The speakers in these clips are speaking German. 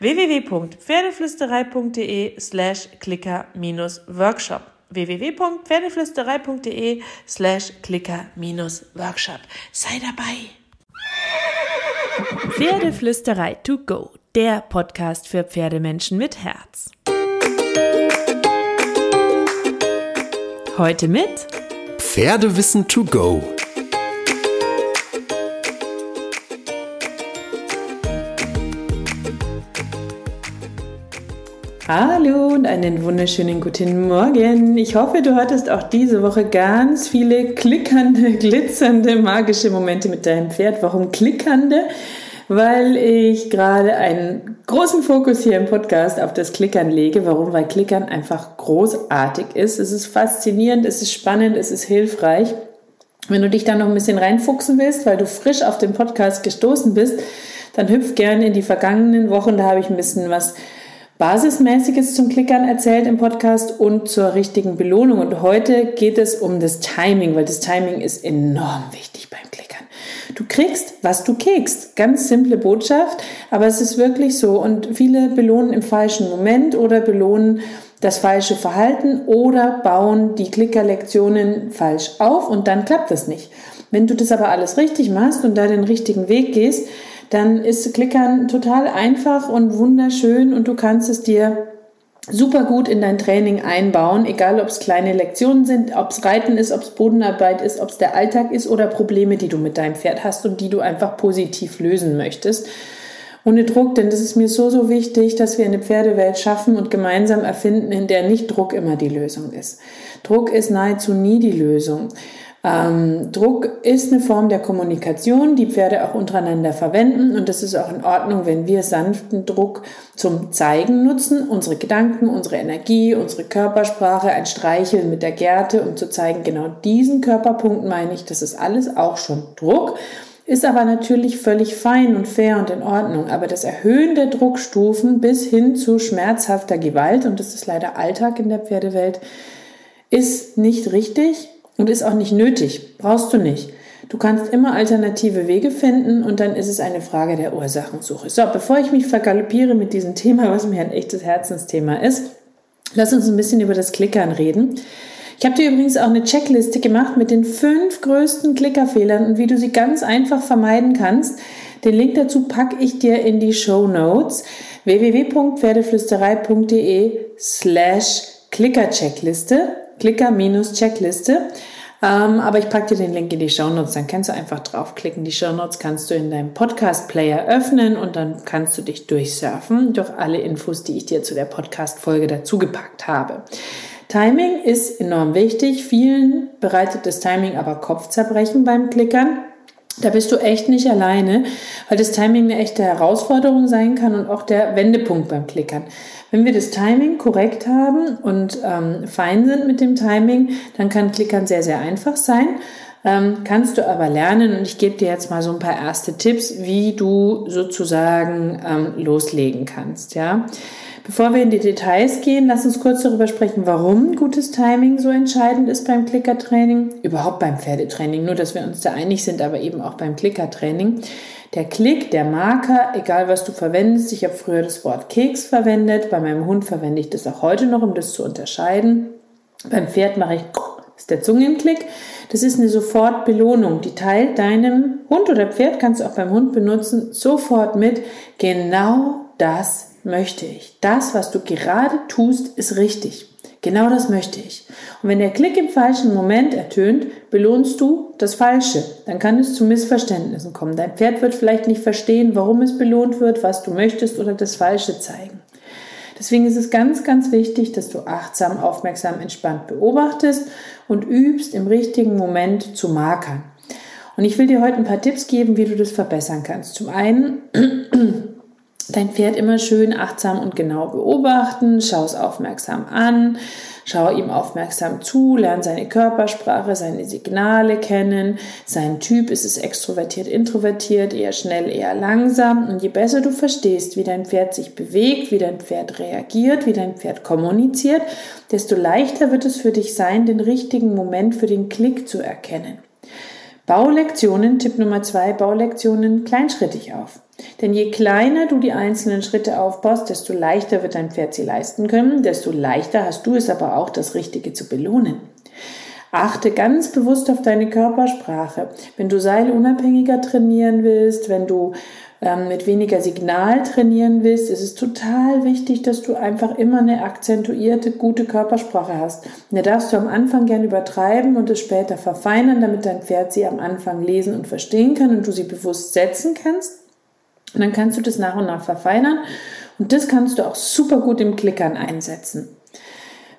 www.pferdeflüsterei.de slash clicker-workshop www.pferdeflüsterei.de slash clicker-workshop Sei dabei! Pferdeflüsterei to go, der Podcast für Pferdemenschen mit Herz. Heute mit Pferdewissen to go Hallo und einen wunderschönen guten Morgen. Ich hoffe, du hattest auch diese Woche ganz viele klickernde, glitzernde, magische Momente mit deinem Pferd. Warum klickernde? Weil ich gerade einen großen Fokus hier im Podcast auf das Klickern lege. Warum? Weil Klickern einfach großartig ist. Es ist faszinierend, es ist spannend, es ist hilfreich. Wenn du dich da noch ein bisschen reinfuchsen willst, weil du frisch auf den Podcast gestoßen bist, dann hüpf gerne in die vergangenen Wochen. Da habe ich ein bisschen was Basismäßiges zum Klickern erzählt im Podcast und zur richtigen Belohnung. Und heute geht es um das Timing, weil das Timing ist enorm wichtig beim Klickern. Du kriegst, was du kriegst. Ganz simple Botschaft, aber es ist wirklich so. Und viele belohnen im falschen Moment oder belohnen das falsche Verhalten oder bauen die Klickerlektionen falsch auf und dann klappt das nicht. Wenn du das aber alles richtig machst und da den richtigen Weg gehst, dann ist Klickern total einfach und wunderschön und du kannst es dir super gut in dein Training einbauen, egal ob es kleine Lektionen sind, ob es Reiten ist, ob es Bodenarbeit ist, ob es der Alltag ist oder Probleme, die du mit deinem Pferd hast und die du einfach positiv lösen möchtest. Ohne Druck, denn das ist mir so, so wichtig, dass wir eine Pferdewelt schaffen und gemeinsam erfinden, in der nicht Druck immer die Lösung ist. Druck ist nahezu nie die Lösung. Ähm, Druck ist eine Form der Kommunikation, die Pferde auch untereinander verwenden und das ist auch in Ordnung, wenn wir sanften Druck zum Zeigen nutzen, unsere Gedanken, unsere Energie, unsere Körpersprache, ein Streicheln mit der Gerte, um zu zeigen, genau diesen Körperpunkt meine ich, das ist alles auch schon Druck. Ist aber natürlich völlig fein und fair und in Ordnung. Aber das Erhöhen der Druckstufen bis hin zu schmerzhafter Gewalt, und das ist leider Alltag in der Pferdewelt, ist nicht richtig und ist auch nicht nötig. Brauchst du nicht. Du kannst immer alternative Wege finden und dann ist es eine Frage der Ursachensuche. So, bevor ich mich vergaloppiere mit diesem Thema, was mir ein echtes Herzensthema ist, lass uns ein bisschen über das Klickern reden. Ich habe dir übrigens auch eine Checkliste gemacht mit den fünf größten Klickerfehlern und wie du sie ganz einfach vermeiden kannst. Den Link dazu packe ich dir in die Show Notes www.pferdeflüsterei.de slash Klicker-Checkliste, Klicker-Checkliste. Ähm, aber ich packe dir den Link in die Show Notes, dann kannst du einfach draufklicken. Die Show Notes kannst du in deinem Podcast-Player öffnen und dann kannst du dich durchsurfen durch alle Infos, die ich dir zu der Podcast-Folge dazu gepackt habe. Timing ist enorm wichtig. Vielen bereitet das Timing aber Kopfzerbrechen beim Klickern. Da bist du echt nicht alleine, weil das Timing eine echte Herausforderung sein kann und auch der Wendepunkt beim Klickern. Wenn wir das Timing korrekt haben und ähm, fein sind mit dem Timing, dann kann Klickern sehr, sehr einfach sein. Ähm, kannst du aber lernen und ich gebe dir jetzt mal so ein paar erste Tipps, wie du sozusagen ähm, loslegen kannst. Ja, Bevor wir in die Details gehen, lass uns kurz darüber sprechen, warum gutes Timing so entscheidend ist beim Klickertraining, überhaupt beim Pferdetraining, nur dass wir uns da einig sind, aber eben auch beim Klickertraining. Der Klick, der Marker, egal was du verwendest, ich habe früher das Wort Keks verwendet, bei meinem Hund verwende ich das auch heute noch, um das zu unterscheiden. Beim Pferd mache ich ist der Zungenklick. Das ist eine Sofortbelohnung. Die teilt deinem Hund oder Pferd, kannst du auch beim Hund benutzen, sofort mit. Genau das möchte ich. Das, was du gerade tust, ist richtig. Genau das möchte ich. Und wenn der Klick im falschen Moment ertönt, belohnst du das Falsche. Dann kann es zu Missverständnissen kommen. Dein Pferd wird vielleicht nicht verstehen, warum es belohnt wird, was du möchtest oder das Falsche zeigen. Deswegen ist es ganz, ganz wichtig, dass du achtsam, aufmerksam, entspannt beobachtest und übst im richtigen Moment zu markern. Und ich will dir heute ein paar Tipps geben, wie du das verbessern kannst. Zum einen dein Pferd immer schön achtsam und genau beobachten, schau es aufmerksam an, schau ihm aufmerksam zu, lern seine Körpersprache, seine Signale kennen, sein Typ, ist es extrovertiert, introvertiert, eher schnell, eher langsam. Und je besser du verstehst, wie dein Pferd sich bewegt, wie dein Pferd reagiert, wie dein Pferd kommuniziert, desto leichter wird es für dich sein, den richtigen Moment für den Klick zu erkennen. Baulektionen, Tipp Nummer zwei, Baulektionen kleinschrittig auf. Denn je kleiner du die einzelnen Schritte aufbaust, desto leichter wird dein Pferd sie leisten können, desto leichter hast du es aber auch, das Richtige zu belohnen. Achte ganz bewusst auf deine Körpersprache. Wenn du Seil unabhängiger trainieren willst, wenn du ähm, mit weniger Signal trainieren willst, ist es total wichtig, dass du einfach immer eine akzentuierte, gute Körpersprache hast. Da darfst du am Anfang gern übertreiben und es später verfeinern, damit dein Pferd sie am Anfang lesen und verstehen kann und du sie bewusst setzen kannst. Und dann kannst du das nach und nach verfeinern. Und das kannst du auch super gut im Klickern einsetzen.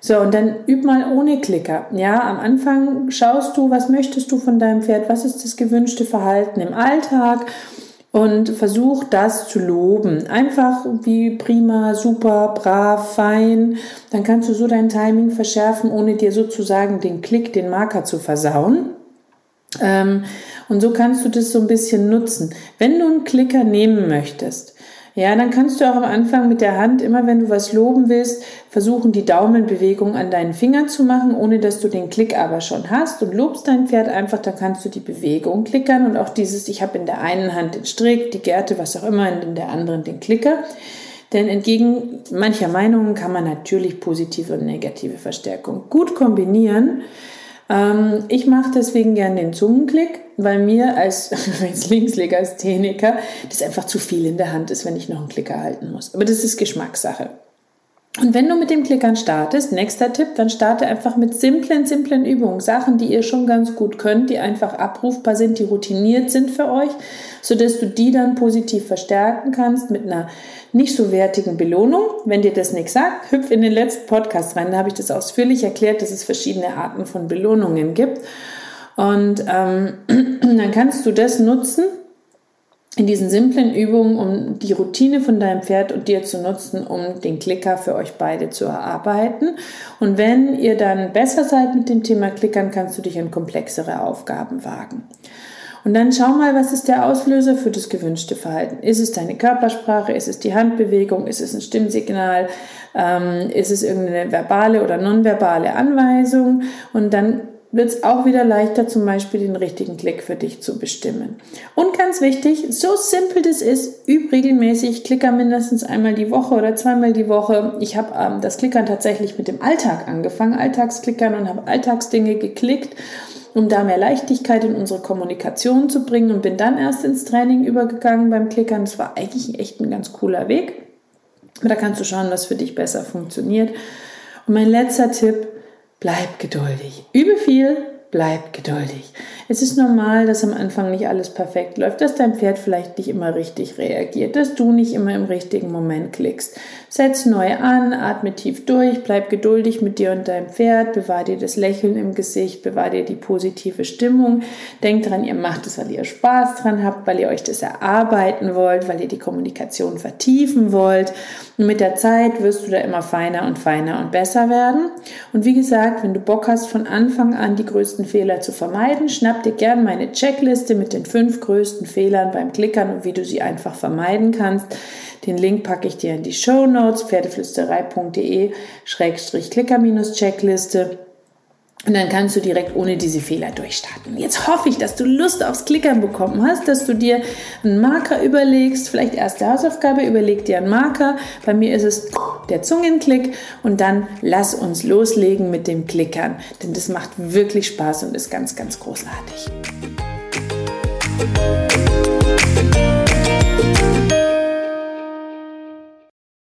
So, und dann üb mal ohne Klicker. Ja, am Anfang schaust du, was möchtest du von deinem Pferd? Was ist das gewünschte Verhalten im Alltag? Und versuch das zu loben. Einfach wie prima, super, brav, fein. Dann kannst du so dein Timing verschärfen, ohne dir sozusagen den Klick, den Marker zu versauen. Ähm, und so kannst du das so ein bisschen nutzen. Wenn du einen Klicker nehmen möchtest, ja, dann kannst du auch am Anfang mit der Hand, immer wenn du was loben willst, versuchen, die Daumenbewegung an deinen Fingern zu machen, ohne dass du den Klick aber schon hast und lobst dein Pferd einfach, dann kannst du die Bewegung klickern und auch dieses, ich habe in der einen Hand den Strick, die Gerte, was auch immer, in der anderen den Klicker. Denn entgegen mancher Meinungen kann man natürlich positive und negative Verstärkung gut kombinieren. Ähm, ich mache deswegen gern den Zungenklick, weil mir als, als Linkslegastheniker das einfach zu viel in der Hand ist, wenn ich noch einen Klicker halten muss. Aber das ist Geschmackssache. Und wenn du mit dem Klickern startest, nächster Tipp, dann starte einfach mit simplen, simplen Übungen. Sachen, die ihr schon ganz gut könnt, die einfach abrufbar sind, die routiniert sind für euch, sodass du die dann positiv verstärken kannst mit einer nicht so wertigen Belohnung. Wenn dir das nichts sagt, hüpf in den letzten Podcast rein. Da habe ich das ausführlich erklärt, dass es verschiedene Arten von Belohnungen gibt. Und ähm, dann kannst du das nutzen, in diesen simplen Übungen, um die Routine von deinem Pferd und dir zu nutzen, um den Klicker für euch beide zu erarbeiten. Und wenn ihr dann besser seid mit dem Thema Klickern, kannst du dich an komplexere Aufgaben wagen. Und dann schau mal, was ist der Auslöser für das gewünschte Verhalten? Ist es deine Körpersprache? Ist es die Handbewegung? Ist es ein Stimmsignal? Ähm, ist es irgendeine verbale oder nonverbale Anweisung? Und dann wird es auch wieder leichter, zum Beispiel den richtigen Klick für dich zu bestimmen. Und ganz wichtig, so simpel das ist, üb regelmäßig, Klicker mindestens einmal die Woche oder zweimal die Woche. Ich habe ähm, das Klickern tatsächlich mit dem Alltag angefangen, Alltagsklickern und habe Alltagsdinge geklickt, um da mehr Leichtigkeit in unsere Kommunikation zu bringen und bin dann erst ins Training übergegangen beim Klickern. Das war eigentlich echt ein ganz cooler Weg. Da kannst du schauen, was für dich besser funktioniert. Und mein letzter Tipp, bleib geduldig. Übe viel, bleib geduldig. Es ist normal, dass am Anfang nicht alles perfekt läuft, dass dein Pferd vielleicht nicht immer richtig reagiert, dass du nicht immer im richtigen Moment klickst. Setz neu an, atme tief durch, bleib geduldig mit dir und deinem Pferd, bewahr dir das Lächeln im Gesicht, bewahr dir die positive Stimmung. Denk dran, ihr macht es, weil ihr Spaß dran habt, weil ihr euch das erarbeiten wollt, weil ihr die Kommunikation vertiefen wollt. Und mit der Zeit wirst du da immer feiner und feiner und besser werden. Und wie gesagt, wenn du Bock hast, von Anfang an die größten Fehler zu vermeiden, schnapp dir gern meine Checkliste mit den fünf größten Fehlern beim Klickern und wie du sie einfach vermeiden kannst. Den Link packe ich dir in die Show Notes, pferdeflüsterei.de-klicker-checkliste. Und dann kannst du direkt ohne diese Fehler durchstarten. Jetzt hoffe ich, dass du Lust aufs Klickern bekommen hast, dass du dir einen Marker überlegst. Vielleicht erste Hausaufgabe, überleg dir einen Marker. Bei mir ist es der Zungenklick. Und dann lass uns loslegen mit dem Klickern. Denn das macht wirklich Spaß und ist ganz, ganz großartig. Musik